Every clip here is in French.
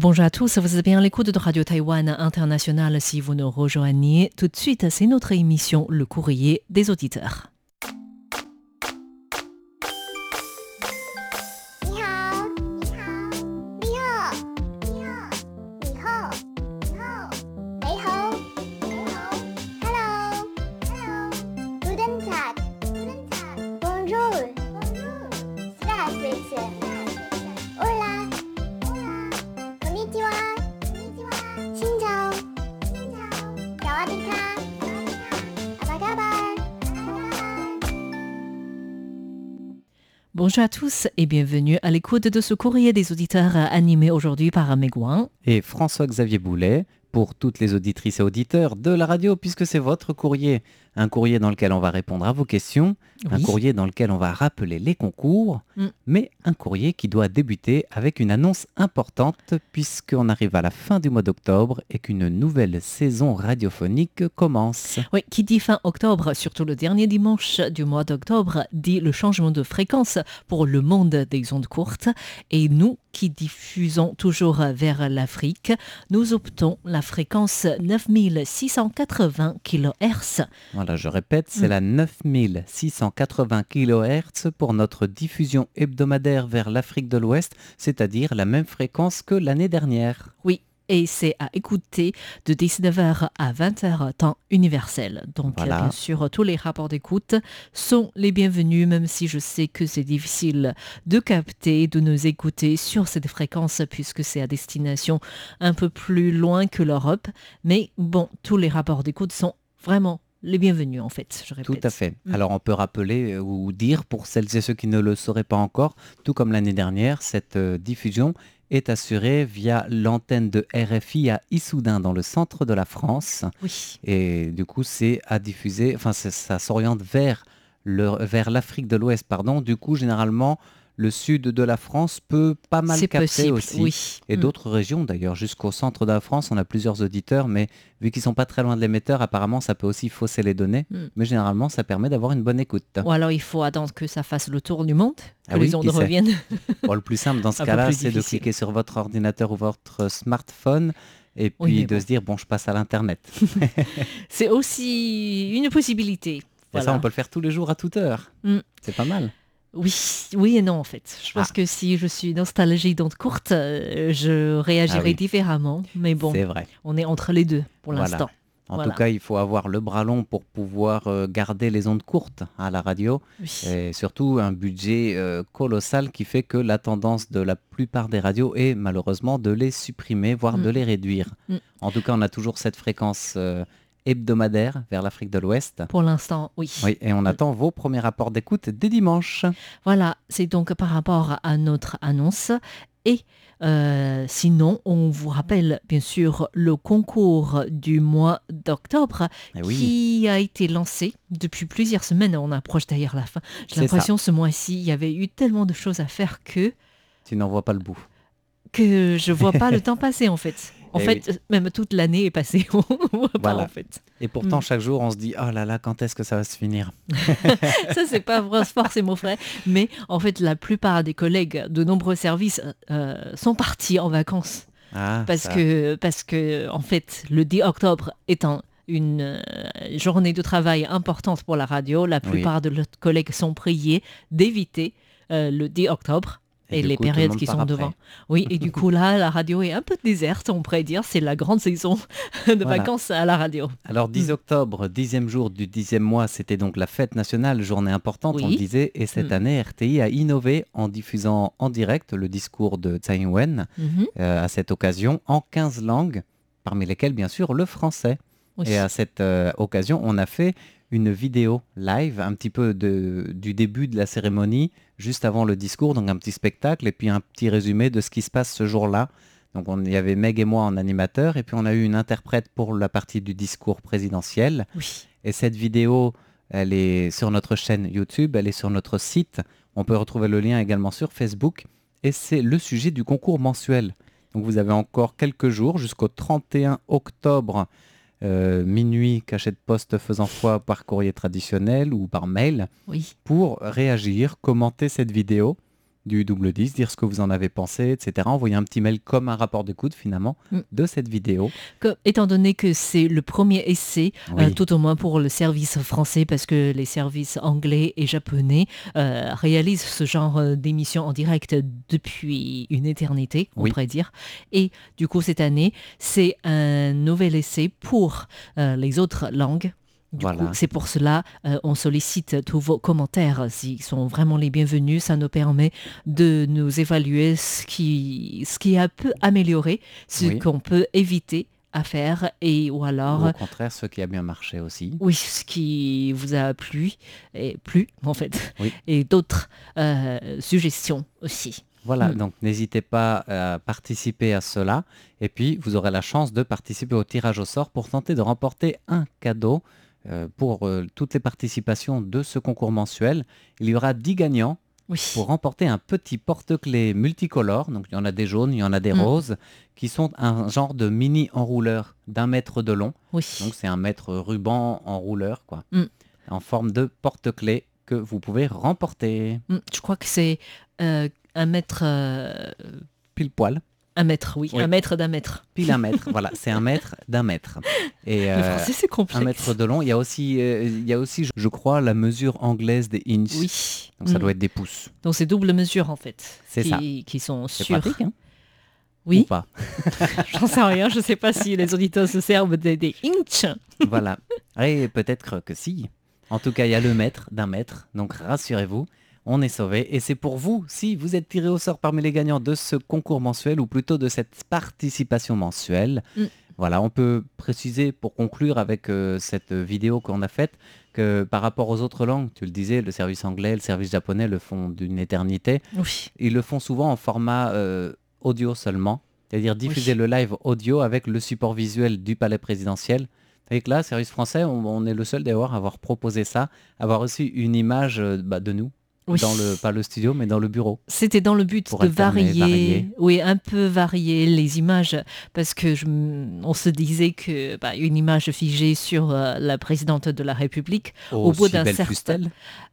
Bonjour à tous, vous êtes bien l'écoute de Radio Taïwan International. Si vous nous rejoignez tout de suite, c'est notre émission Le courrier des auditeurs. Bonjour à tous et bienvenue à l'écoute de ce courrier des auditeurs animé aujourd'hui par Megouin. et François-Xavier Boulet pour toutes les auditrices et auditeurs de la radio, puisque c'est votre courrier. Un courrier dans lequel on va répondre à vos questions, un courrier dans lequel on va rappeler les concours, Mm. mais un courrier qui doit débuter avec une annonce importante, puisqu'on arrive à la fin du mois d'octobre et qu'une nouvelle saison radiophonique commence. Oui, qui dit fin octobre, surtout le dernier dimanche du mois d'octobre, dit le changement de fréquence pour le monde des ondes courtes. Et nous, qui diffusons toujours vers l'Afrique, nous optons la fréquence 9680 kHz. Voilà, je répète, c'est Mm. la 9680 kHz pour notre diffusion hebdomadaire vers l'Afrique de l'Ouest, c'est-à-dire la même fréquence que l'année dernière. Oui, et c'est à écouter de 19h à 20h temps universel. Donc, Voilà. bien sûr, tous les rapports d'écoute sont les bienvenus, même si je sais que c'est difficile de capter, de nous écouter sur cette fréquence, puisque c'est à destination un peu plus loin que l'Europe. Mais bon, tous les rapports d'écoute sont vraiment les bienvenus, en fait, je Tout à fait. Mm. Alors on peut rappeler euh, ou dire pour celles et ceux qui ne le sauraient pas encore, tout comme l'année dernière, cette euh, diffusion est assurée via l'antenne de RFI à Issoudun dans le centre de la France. Oui. Et du coup, c'est à diffuser, enfin ça s'oriente vers vers l'Afrique de l'Ouest, pardon. Du coup, généralement, le sud de la France peut pas mal capter possible, aussi. oui. Et Mm. d'autres régions d'ailleurs, jusqu'au centre de la France, on a plusieurs auditeurs, mais vu qu'ils sont pas très loin de l'émetteur, apparemment ça peut aussi fausser les données. Mm. Mais généralement, ça permet d'avoir une bonne écoute. Ou alors il faut attendre que ça fasse le tour du monde, que Ah oui, les ondes reviennent. Bon, le plus simple dans ce cas-là, c'est de cliquer sur votre ordinateur ou votre smartphone et puis Oui, de bon. se dire bon, je passe à l'internet. C'est aussi une possibilité. Et ça, on peut le faire tous les jours à toute heure. Mm. C'est pas mal. Oui, oui et non en fait. Je pense Ah. que si je suis nostalgique d'ondes courtes, euh, je réagirai Ah oui. différemment. Mais bon, vrai. on est entre les deux pour Voilà. l'instant. En Voilà. tout cas, il faut avoir le bras long pour pouvoir euh, garder les ondes courtes à la radio. Oui. Et surtout un budget euh, colossal qui fait que la tendance de la plupart des radios est malheureusement de les supprimer, voire Mm. de les réduire. Mm. En tout cas, on a toujours cette fréquence hebdomadaire vers l'Afrique de l'Ouest. Pour l'instant, oui. Oui, et on attend vos premiers rapports d'écoute dès dimanche. Voilà, c'est donc par rapport à notre annonce. Et euh, sinon, on vous rappelle bien sûr le concours du mois d'octobre Eh oui, qui a été lancé depuis plusieurs semaines. On approche d'ailleurs la fin. J'ai l'impression ce mois-ci, il y avait eu tellement de choses à faire que tu n'en vois pas le bout. que je vois pas le temps passer en fait. En Eh fait, même toute l'année est passée, Voilà. en fait. Et pourtant, Mm. chaque jour, on se dit, oh là là, quand est-ce que ça va se finir? Ça, c'est pas forcément vrai. Mais en fait, la plupart des collègues de nombreux services euh, sont partis en vacances. ah, Parce ça- que, parce que, en fait, le 10 octobre étant une euh, journée de travail importante pour la radio, la Oui. plupart de leurs collègues sont priés d'éviter euh, le 10 octobre. Et, les coup, périodes qui sont après. devant. Oui, et du coup là, la radio est un peu déserte, on pourrait dire. C'est la grande saison de Voilà. vacances à la radio. Alors 10 Mm. octobre, dixième jour du dixième mois, c'était donc la fête nationale, journée importante, on Oui. le disait, et cette Mm. année, RTI a innové en diffusant en direct le discours de Tsai Ing-wen Mhm. euh, à cette occasion en 15 langues, parmi lesquelles bien sûr le français. Oui. Et à cette euh, occasion, on a fait une vidéo live, un petit peu de, du début de la cérémonie, juste avant le discours, donc un petit spectacle, et puis un petit résumé de ce qui se passe ce jour-là. Donc on, y avait Meg et moi en animateur, et puis on a eu une interprète pour la partie du discours présidentiel. Oui. Et cette vidéo, elle est sur notre chaîne YouTube, elle est sur notre site. On peut retrouver le lien également sur Facebook. Et c'est le sujet du concours mensuel. Donc vous avez encore quelques jours jusqu'au 31 octobre, euh, minuit, cachet de poste faisant foi par courrier traditionnel ou par mail, Oui. pour réagir, commenter cette vidéo. Du double 10, dire ce que vous en avez pensé, etc. Envoyer un petit mail comme un rapport d'écoute finalement Mm. de cette vidéo. Que- étant donné que c'est le premier essai, Oui. euh, tout au moins pour le service français, parce que les services anglais et japonais euh, réalisent ce genre euh, d'émission en direct depuis une éternité, on Oui. pourrait dire. Et du coup, cette année, c'est un nouvel essai pour euh, les autres langues. Du Voilà. coup, c'est pour cela euh, on sollicite tous vos commentaires. S'ils sont vraiment les bienvenus, ça nous permet de nous évaluer ce qui, ce qui a peu amélioré, ce Oui. qu'on peut éviter à faire et ou alors Ou au contraire, ce qui a bien marché aussi. oui ce qui vous a plu et plu en fait Oui. et d'autres euh, suggestions aussi. Voilà, Mm. donc n'hésitez pas à participer à cela. Et puis, vous aurez la chance de participer au tirage au sort pour tenter de remporter un cadeau pour euh, toutes les participations de ce concours mensuel. Il y aura 10 gagnants Oui. pour remporter un petit porte-clés multicolore. Donc, il y en a des jaunes, il y en a des Mm. roses, qui sont un genre de mini enrouleur d'un mètre de long. Oui. Donc, c'est un mètre ruban enrouleur, quoi, Mm. en forme de porte-clés que vous pouvez remporter Mm, Je crois que c'est euh, un mètre euh, pile poil. Un mètre oui, Oui. un mètre d'un mètre. Pile un mètre, voilà, c'est un mètre d'un mètre. Et Le euh, français c'est complexe. un mètre de long. Il y a aussi, euh, il y a aussi, je- crois, la mesure anglaise des inches. Oui. Donc ça Mm. doit être des pouces. Donc c'est double mesure en fait. C'est qui, ça. Qui sont sûrs. pratique, hein Ou Oui. pas J'en sais rien. Je sais pas si les auditeurs se servent des, des inches. Voilà. Et peut-être que si. En tout cas, il y a le mètre d'un mètre. Donc rassurez-vous, on est sauvé. Et c'est pour vous, si vous êtes tiré au sort parmi les gagnants de ce concours mensuel, ou plutôt de cette participation mensuelle. Mm. Voilà, on peut préciser pour conclure avec euh, cette vidéo qu'on a faite que par rapport aux autres langues, tu le disais, le service anglais, le service japonais le font d'une éternité. Oui. Ils le font souvent en format euh, audio seulement, c'est-à-dire diffuser Oui. le live audio avec le support visuel du palais présidentiel. Et que là, service français, on, on est le seul d'ailleurs à avoir proposé ça, avoir aussi une image euh, bah, de nous, Oui. dans le, pas le studio, mais dans le bureau. C'était dans le but de varier, varier. oui, un peu varier les images, parce que je on se disait que bah, une image figée sur euh, la présidente de la République, Au bout d'un certain-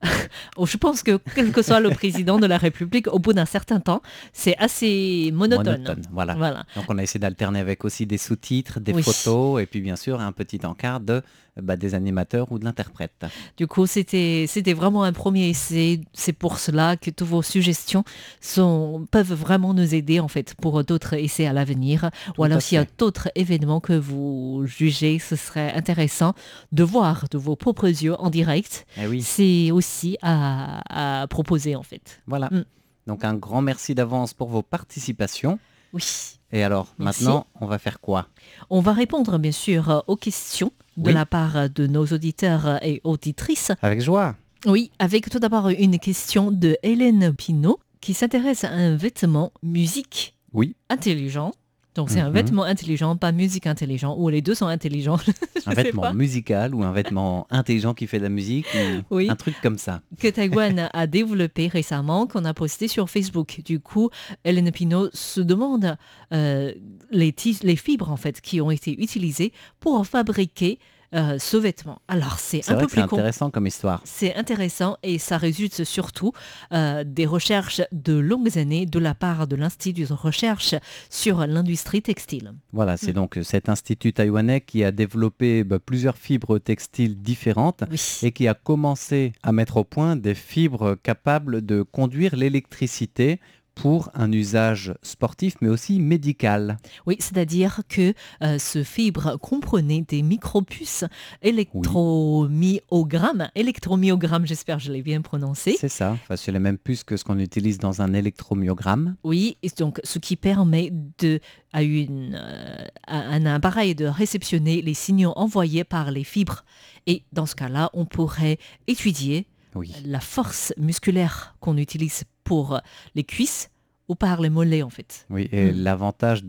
oh, je pense que quel que soit le président de la République, au bout d'un certain temps, c'est assez monotone. monotone. Voilà. Voilà. Donc on a essayé d'alterner avec aussi des sous-titres, des Oui. photos, et puis bien sûr un petit encart de, bah, des animateurs ou de l'interprète. Du coup, c'était vraiment un premier essai. C'est pour cela que toutes vos suggestions sont, peuvent vraiment nous aider en fait pour d'autres essais à l'avenir. Ou alors s'il y a d'autres événements que vous jugez, ce serait intéressant de voir de vos propres yeux en direct. Eh oui. C'est aussi à, à proposer en fait. Voilà. Mm. Donc un grand merci d'avance pour vos participations. Oui. Et alors, Merci. maintenant, on va faire quoi? On va répondre bien sûr aux questions de Oui. la part de nos auditeurs et auditrices. Avec joie. Oui, avec tout d'abord une question de Hélène Pinault qui s'intéresse à un vêtement musique Oui, intelligent. Donc c'est un Mhm. vêtement intelligent, pas musique intelligent, ou les deux sont intelligents. Un vêtement musical ou un vêtement intelligent qui fait de la musique ou Oui. un truc comme ça. que Taïwan a développé récemment, qu'on a posté sur Facebook. Du coup, Hélène Pinault se demande euh, les fibres en fait qui ont été utilisées pour fabriquer euh, ce vêtement. Alors c'est un peu plus intéressant comme histoire. C'est intéressant et ça résulte surtout euh, des recherches de longues années de la part de l'Institut de recherche sur l'industrie textile. Voilà, c'est Mm. donc cet institut taïwanais qui a développé bah, plusieurs fibres textiles différentes Oui. et qui a commencé à mettre au point des fibres capables de conduire l'électricité pour un usage sportif mais aussi médical. Oui, c'est-à-dire que euh, ce fibre comprenait des micropuces électromyogrammes. Électromyogrammes, j'espère que je l'ai bien prononcé. C'est ça, enfin, c'est la même puce que ce qu'on utilise dans un électromyogramme. Oui, et donc ce qui permet de, à, une, euh, à un appareil de réceptionner les signaux envoyés par les fibres. Et dans ce cas-là, on pourrait étudier Oui. la force musculaire qu'on utilise pour les cuisses ou par les mollets en fait. Oui, et Mm. l'avantage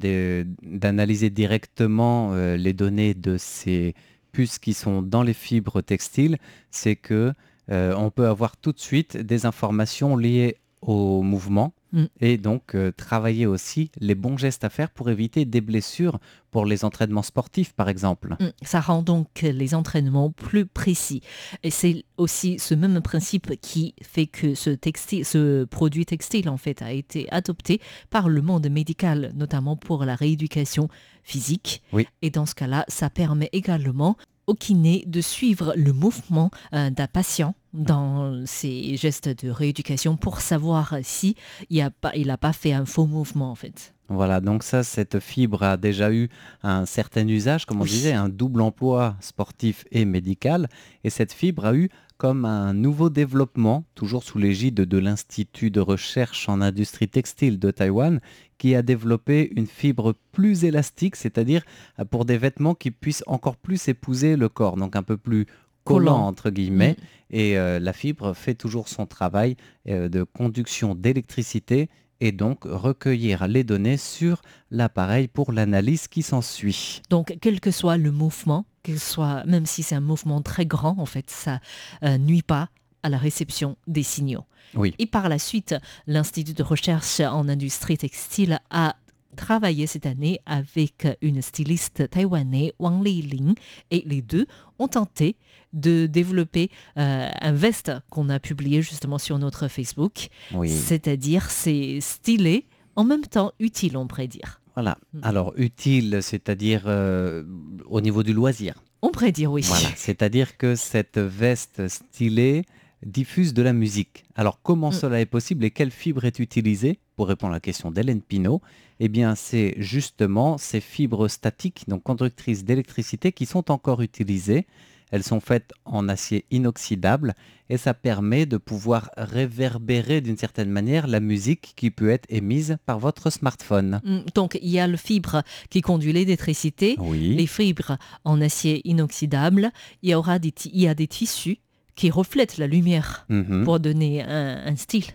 d'analyser directement euh, les données de ces puces qui sont dans les fibres textiles, c'est que euh, on peut avoir tout de suite des informations liées au mouvement, Mm. et donc euh, travailler aussi les bons gestes à faire pour éviter des blessures pour les entraînements sportifs, par exemple. Mm, Ça rend donc les entraînements plus précis. Et c'est aussi ce même principe qui fait que ce, textile, ce produit textile, en fait, a été adopté par le monde médical, notamment pour la rééducation physique. Oui. Et dans ce cas-là, ça permet également au kiné de suivre le mouvement euh, d'un patient dans ses gestes de rééducation pour savoir si il n'a pas, il a pas fait un faux mouvement, en fait. Voilà, donc ça, cette fibre a déjà eu un certain usage, comme on Oui. disait, un double emploi sportif et médical. Et cette fibre a eu comme un nouveau développement, toujours sous l'égide de l'Institut de recherche en industrie textile de Taïwan, qui a développé une fibre plus élastique, c'est-à-dire pour des vêtements qui puissent encore plus épouser le corps, donc un peu plus collant, entre guillemets. Et euh, la fibre fait toujours son travail euh, de conduction d'électricité et donc recueillir les données sur l'appareil pour l'analyse qui s'ensuit. Donc, quel que soit le mouvement, ce soit, même si c'est un mouvement très grand, en fait, ça euh, nuit pas à la réception des signaux. Oui. Et par la suite, l'Institut de recherche en industrie textile a travaillé cette année avec une styliste taïwanaise, Wang Liling, et les deux ont tenté de développer euh, un veste qu'on a publié justement sur notre Facebook. Oui. C'est-à-dire, c'est stylé, en même temps utile, on pourrait dire. Voilà. Mm. Alors utile, c'est-à-dire euh, au niveau du loisir. On pourrait dire oui. Voilà. C'est-à-dire que cette veste stylée diffuse de la musique. Alors comment Mm. cela est possible et quelle fibre est utilisée Pour répondre à la question d'Hélène Pinault, eh bien c'est justement ces fibres statiques, donc conductrices d'électricité, qui sont encore utilisées. Elles sont faites en acier inoxydable et ça permet de pouvoir réverbérer d'une certaine manière la musique qui peut être émise par votre smartphone. Mm, Donc, il y a le fibre qui conduit l'électricité, Oui. les fibres en acier inoxydable. Il y aura des, il y a des tissus qui reflètent la lumière Mhm. pour donner un, un style.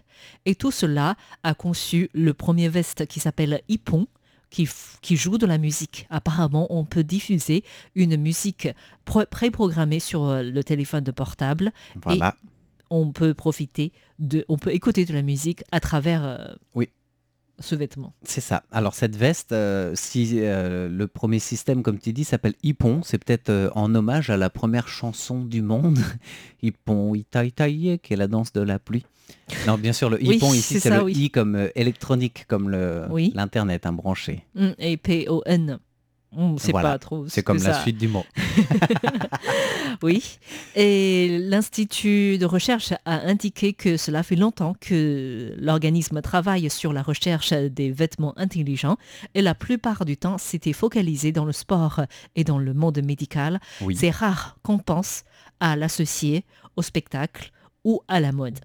Et tout cela a conçu le premier veste qui s'appelle Ipon, qui, qui joue de la musique. Apparemment, on peut diffuser une musique pro- préprogrammée sur euh, le téléphone de portable. Voilà. On peut profiter de, on peut écouter de la musique à travers euh, Oui. Ce vêtement. C'est ça. Alors cette veste, euh, si euh, le premier système, comme tu dis, s'appelle Ippon, c'est peut-être euh, en hommage à la première chanson du monde, Ippon Itaïtaïe, qui est la danse de la pluie. Non, bien sûr, le Oui, Ippon ici, c'est le oui. I comme électronique, comme le Oui. l'internet, un branché. Mm, Et P-O-N. On ne sait Voilà. pas trop. ce C'est comme que la ça- suite du mot. Oui. Et l'Institut de recherche a indiqué que cela fait longtemps que l'organisme travaille sur la recherche des vêtements intelligents et la plupart du temps c'était focalisé dans le sport et dans le monde médical. Oui. C'est rare qu'on pense à l'associer au spectacle ou à la mode.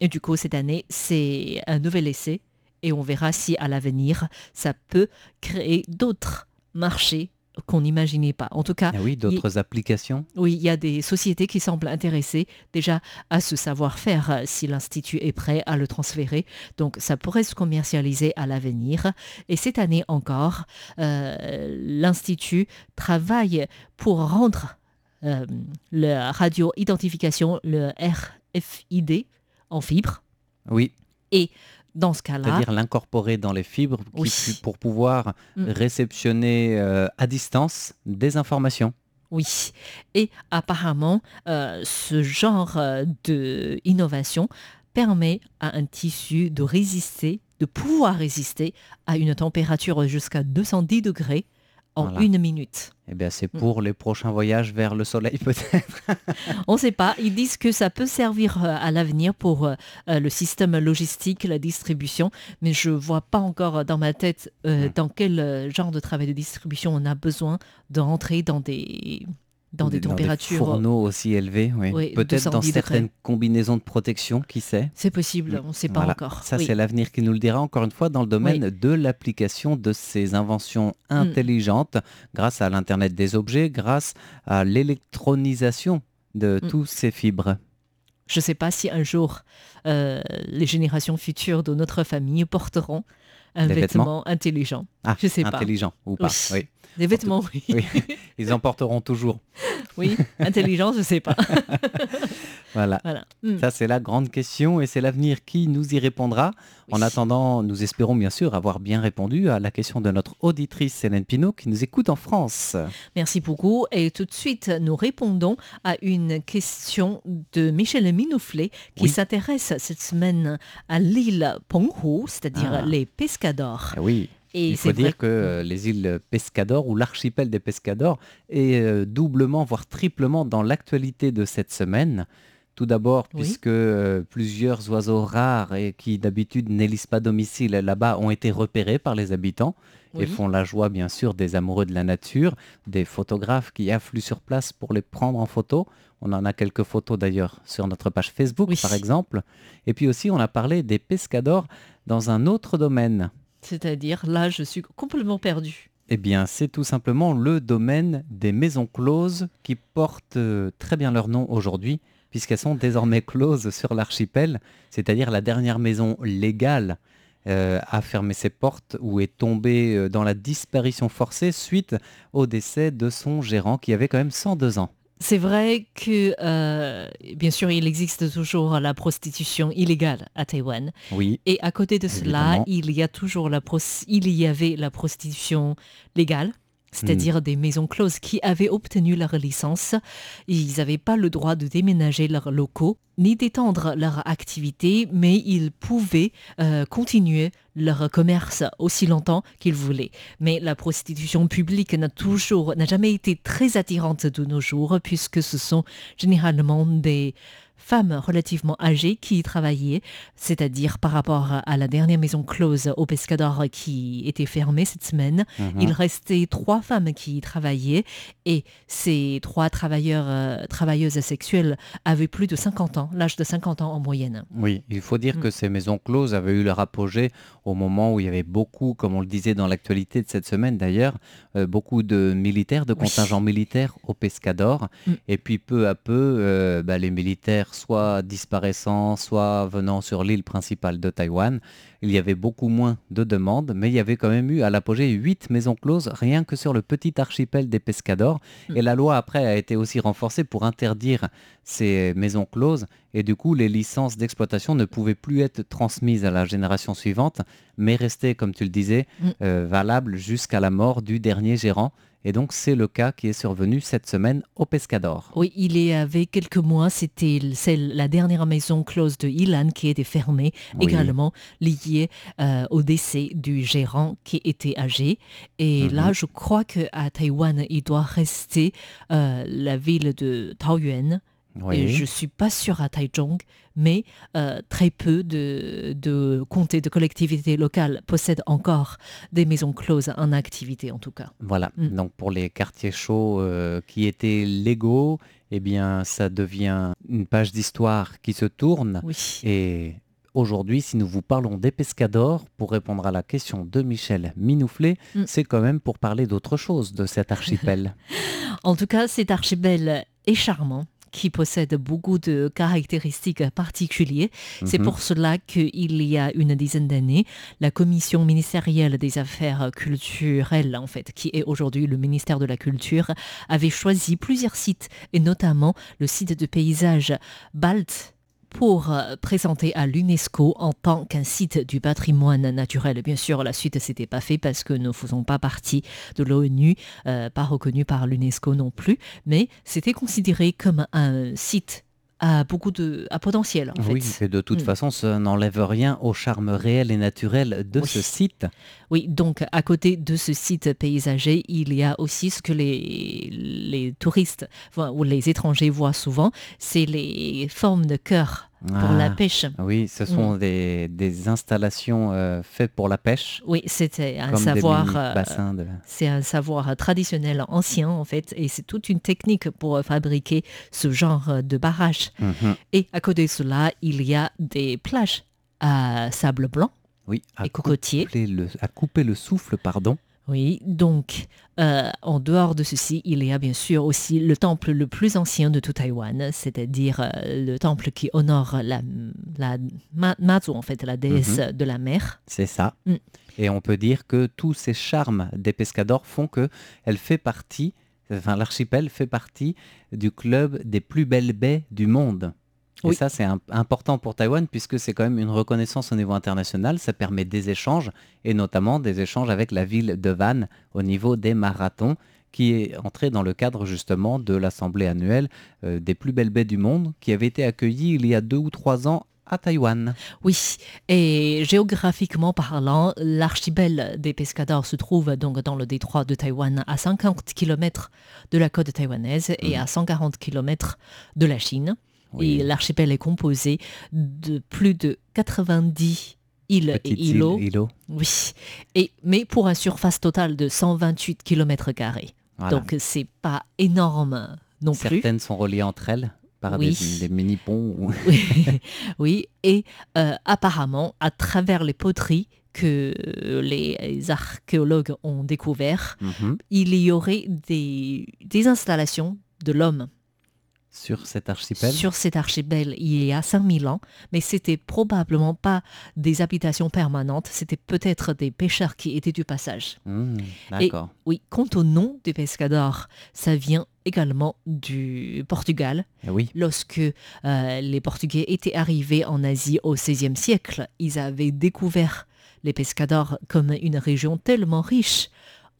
Et du coup, cette année, c'est un nouvel essai et on verra si à l'avenir, ça peut créer d'autres marchés qu'on n'imaginait pas. En tout cas, Ah oui, d'autres applications? oui, il y a des sociétés qui semblent intéressées déjà à ce savoir-faire euh, si l'Institut est prêt à le transférer. Donc ça pourrait se commercialiser à l'avenir. Et cette année encore, euh, l'Institut travaille pour rendre euh, la radio-identification, le RFID, en fibre. Oui, Dans ce cas-là, c'est-à-dire l'incorporer dans les fibres qui Oui. pour pouvoir Mm. réceptionner euh, à distance des informations. Oui, et apparemment, euh, ce genre euh, de innovation permet à un tissu de résister, de pouvoir résister à une température jusqu'à 210 degrés en Voilà. une minute. Eh bien, c'est Mm. pour les prochains voyages vers le soleil peut-être. On ne sait pas, ils disent que ça peut servir euh, à l'avenir pour euh, euh, le système logistique, la distribution, mais je vois pas encore dans ma tête euh, Mm. dans quel genre de travail de distribution on a besoin de rentrer dans des, dans des Dans températures. fourneaux aussi élevés, oui. Oui, Peut-être dans 210 certaines combinaisons de protection, qui sait. C'est possible, on ne sait pas Voilà. encore. Ça, Oui. c'est l'avenir qui nous le dira, encore une fois, dans le domaine de l'application de ces inventions Mm. intelligentes, grâce à l'Internet des objets, grâce à l'électronisation de Mm. tous ces fibres. Je ne sais pas si un jour euh, les générations futures de notre famille porteront un Des vêtement vêtements intelligent. Ah, Je sais pas. intelligent ou pas. Oui. oui. Des vêtements, oui. Oui. Ils emporteront toujours. Oui, intelligence, je sais pas. Voilà. Voilà. Hmm. Ça, c'est la grande question et c'est l'avenir qui nous y répondra. En attendant, nous espérons bien sûr avoir bien répondu à la question de notre auditrice Hélène Pinault qui nous écoute en France. Merci beaucoup. Et tout de suite, nous répondons à une question de Michel Minouflet qui s'intéresse cette semaine à l'île Penghu, c'est-à-dire Ah. les pescadors. Ah oui, Et il faut dire que euh, les îles Pescador ou l'archipel des Pescadors est euh, doublement, voire triplement dans l'actualité de cette semaine. Tout d'abord, Oui. puisque euh, plusieurs oiseaux rares et qui d'habitude n'élisent pas domicile là-bas ont été repérés par les habitants et font la joie bien sûr des amoureux de la nature, des photographes qui affluent sur place pour les prendre en photo. On en a quelques photos d'ailleurs sur notre page Facebook Oui. par exemple. Et puis aussi on a parlé des pescadors dans un autre domaine. C'est-à-dire, là, je suis complètement perdue. Eh bien, c'est tout simplement le domaine des maisons closes qui portent euh, très bien leur nom aujourd'hui, puisqu'elles sont désormais closes sur l'archipel, c'est-à-dire la dernière maison légale euh, a fermé ses portes ou est tombée euh, dans la disparition forcée suite au décès de son gérant qui avait quand même 102 ans. C'est vrai que, euh, bien sûr, il existe toujours la prostitution illégale à Taïwan. Oui, Et à côté de cela, il y a toujours la pros- il y avait la prostitution légale, c'est-à-dire Hmm. des maisons closes qui avaient obtenu leur licence. Ils n'avaient pas le droit de déménager leurs locaux ni d'étendre leur activité, mais ils pouvaient euh, continuer leur commerce aussi longtemps qu'ils voulaient. Mais la prostitution publique n'a toujours, n'a jamais été très attirante de nos jours, puisque ce sont généralement des femmes relativement âgées qui y travaillaient, c'est-à-dire par rapport à la dernière maison close au Pescador qui était fermée cette semaine, Mhm. il restait trois femmes qui y travaillaient et ces trois travailleurs, euh, travailleuses sexuelles avaient plus de 50 ans, l'âge de 50 ans en moyenne. Oui, il faut dire Mm. que ces maisons closes avaient eu leur apogée au moment où il y avait beaucoup, comme on le disait dans l'actualité de cette semaine d'ailleurs, euh, beaucoup de militaires, de Oui. contingents militaires au Pescador. Mm. Et puis peu à peu, euh, bah, les militaires soit disparaissant, soit venant sur l'île principale de Taïwan, il y avait beaucoup moins de demandes, mais il y avait quand même eu à l'apogée huit maisons closes rien que sur le petit archipel des Pescadors. Mm. Et la loi après a été aussi renforcée pour interdire ces maisons closes et du coup les licences d'exploitation ne pouvaient plus être transmises à la génération suivante, mais restaient, comme tu le disais, Mm. euh, valables jusqu'à la mort du dernier gérant. Et donc c'est le cas qui est survenu cette semaine au Pescador. Oui, il y avait quelques mois, c'était la dernière maison close de Ilan qui était fermée, Oui. également liée euh, au décès du gérant qui était âgé. Et Mhm. là, je crois qu'à Taïwan, il doit rester euh, la ville de Taoyuan. Oui. Et je suis pas sûre à Taichung, mais euh, très peu de, de comtés, de collectivités locales possèdent encore des maisons closes en activité en tout cas. Voilà, Mm. donc pour les quartiers chauds euh, qui étaient légaux, eh bien ça devient une page d'histoire qui se tourne. Oui. Et aujourd'hui, si nous vous parlons des pescadors, pour répondre à la question de Michel Minouflet, Mm. c'est quand même pour parler d'autre chose de cet archipel. En tout cas, cet archipel est charmant qui possède beaucoup de caractéristiques particulières. C'est Mhm. pour cela qu'il y a une dizaine d'années, la Commission ministérielle des Affaires culturelles, en fait, qui est aujourd'hui le ministère de la Culture, avait choisi plusieurs sites, et notamment le site de paysage Balt pour euh, présenter à l'UNESCO en tant qu'un site du patrimoine naturel. Bien sûr, la suite s'était pas fait parce que nous ne faisons pas partie de l'ONU, euh, pas reconnu par l'UNESCO non plus, mais c'était considéré comme un site à beaucoup de à potentiel en oui, fait. et de toute Mm. façon, ça n'enlève rien au charme réel et naturel de Oui. ce site. Oui, donc à côté de ce site paysager, il y a aussi ce que les, les touristes ou les étrangers voient souvent, c'est les formes de cœur pour la Ah, pêche. Oui, ce sont des, des installations euh, faites pour la pêche, Oui, c'était un savoir. euh, de... C'est un savoir traditionnel ancien en fait, et c'est toute une technique pour fabriquer ce genre de barrage. Mhm. Et à côté de cela, il y a des plages à sable blanc Oui, à et couper le, à couper le souffle, pardon. Oui, donc euh, en dehors de ceci, il y a bien sûr aussi le temple le plus ancien de tout Taïwan, c'est-à-dire euh, le temple qui honore la, la Ma- Mazu, en fait, la déesse de la mer. C'est ça. Mm. Et on peut dire que tous ces charmes des pescadors font que elle fait partie enfin l'archipel fait partie du club des plus belles baies du monde. Et ça, c'est im- important pour Taïwan puisque c'est quand même une reconnaissance au niveau international. Ça permet des échanges et notamment des échanges avec la ville de Vannes au niveau des marathons qui est entré dans le cadre justement de l'assemblée annuelle euh, des plus belles baies du monde qui avait été accueillie il y a deux ou trois ans à Taïwan. Oui, et géographiquement parlant, l'archipel des pescadors se trouve donc dans le détroit de Taïwan à 50 km de la côte taïwanaise et Mhm. à 140 km de la Chine. Oui. Et l'archipel est composé de plus de 90 îles Petite et îlots. île, îlot. Oui, et, mais pour une surface totale de 128 km. Voilà. Donc c'est pas énorme non plus. Certaines sont reliées entre elles par Oui. des, des mini-ponts. ou- Oui, oui. et euh, apparemment, à travers les poteries que les archéologues ont découvert, Mhm. il y aurait des, des installations de l'homme Sur cet archipel? sur cet archipel il y a 5000 ans, mais c'était probablement pas des habitations permanentes, c'était peut-être des pêcheurs qui étaient du passage. Hmm, D'accord. Oui, quant au nom des pescadors, ça vient également du Portugal. Eh Oui. Lorsque euh, les Portugais étaient arrivés en Asie au XVIe siècle, ils avaient découvert les pescadors comme une région tellement riche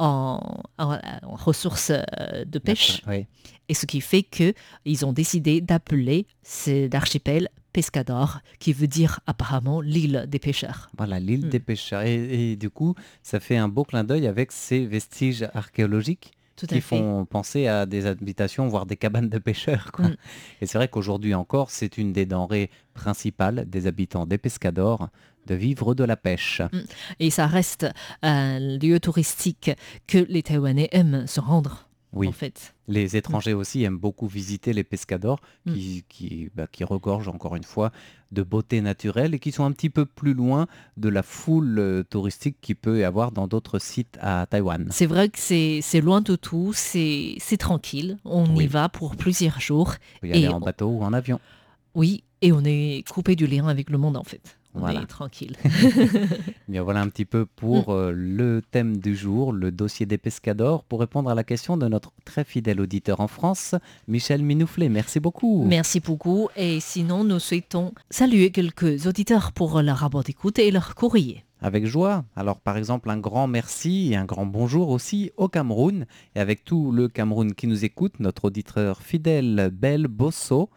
en, en- en ressources euh, de pêche, Oui. et ce qui fait que ils ont décidé d'appeler cet archipel Pescador, qui veut dire apparemment l'île des pêcheurs. Voilà, l'île Hmm. des pêcheurs. Et, et du coup, ça fait un beau clin d'œil avec ces vestiges archéologiques Tout qui fait. font penser à des habitations, voire des cabanes de pêcheurs. quoi. Mm. Et c'est vrai qu'aujourd'hui encore, c'est une des denrées principales des habitants des Pescadors de vivre de la pêche. Et ça reste un lieu touristique que les Taïwanais aiment se rendre, Oui, en fait. les étrangers aussi aiment beaucoup visiter les Pescadors Mm. qui, qui, bah, qui regorgent encore une fois de beauté naturelle et qui sont un petit peu plus loin de la foule euh, touristique qu'il peut y avoir dans d'autres sites à Taïwan. C'est vrai que c'est loin de tout, c'est tranquille. On Oui. y va pour plusieurs jours. Peut y aller Et en on- bateau ou en avion. Oui, et on est coupé du lien avec le monde, en fait. On Voilà. est tranquille. Bien voilà un petit peu pour Mm. euh, le thème du jour, le dossier des Pescadors, pour répondre à la question de notre très fidèle auditeur en France, Michel Minouflet. Merci beaucoup. Merci beaucoup. Et sinon, nous souhaitons saluer quelques auditeurs pour leur rapport d'écoute et leur courrier. Avec joie. Alors par exemple un grand merci et un grand bonjour aussi au Cameroun et avec tout le Cameroun qui nous écoute, notre auditeur fidèle Belle Bosso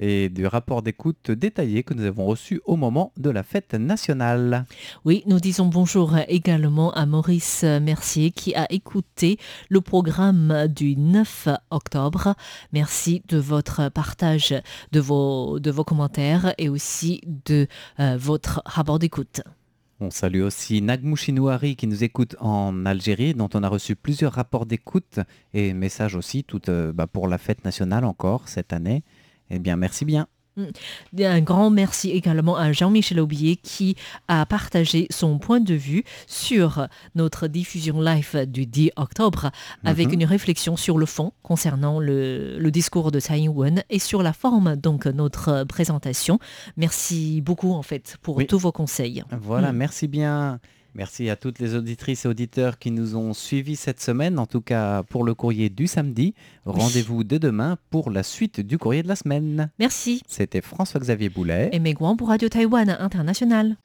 et du rapport d'écoute détaillé que nous avons reçu au moment de la fête nationale. Oui, nous disons bonjour également à Maurice Mercier qui a écouté le programme du 9 octobre. Merci de votre partage de vos, de vos commentaires et aussi de euh, votre rapport d'écoute. On salue aussi Nagmouchinouari qui nous écoute en Algérie, dont on a reçu plusieurs rapports d'écoute et messages aussi tout, euh, bah, pour la fête nationale encore cette année. Eh bien, merci bien. Un grand merci également à Jean-Michel Aubier qui a partagé son point de vue sur notre diffusion live du 10 octobre avec Mhm. une réflexion sur le fond concernant le, le discours de Tsai Ing-wen et sur la forme donc notre présentation. Merci beaucoup en fait pour Oui. tous vos conseils. Voilà, Mm. merci bien. Merci à toutes les auditrices et auditeurs qui nous ont suivis cette semaine, en tout cas pour le courrier du samedi. Rendez-vous dès demain pour la suite du courrier de la semaine. Merci. C'était François-Xavier Boulet. Et Megwan pour Radio Taïwan International.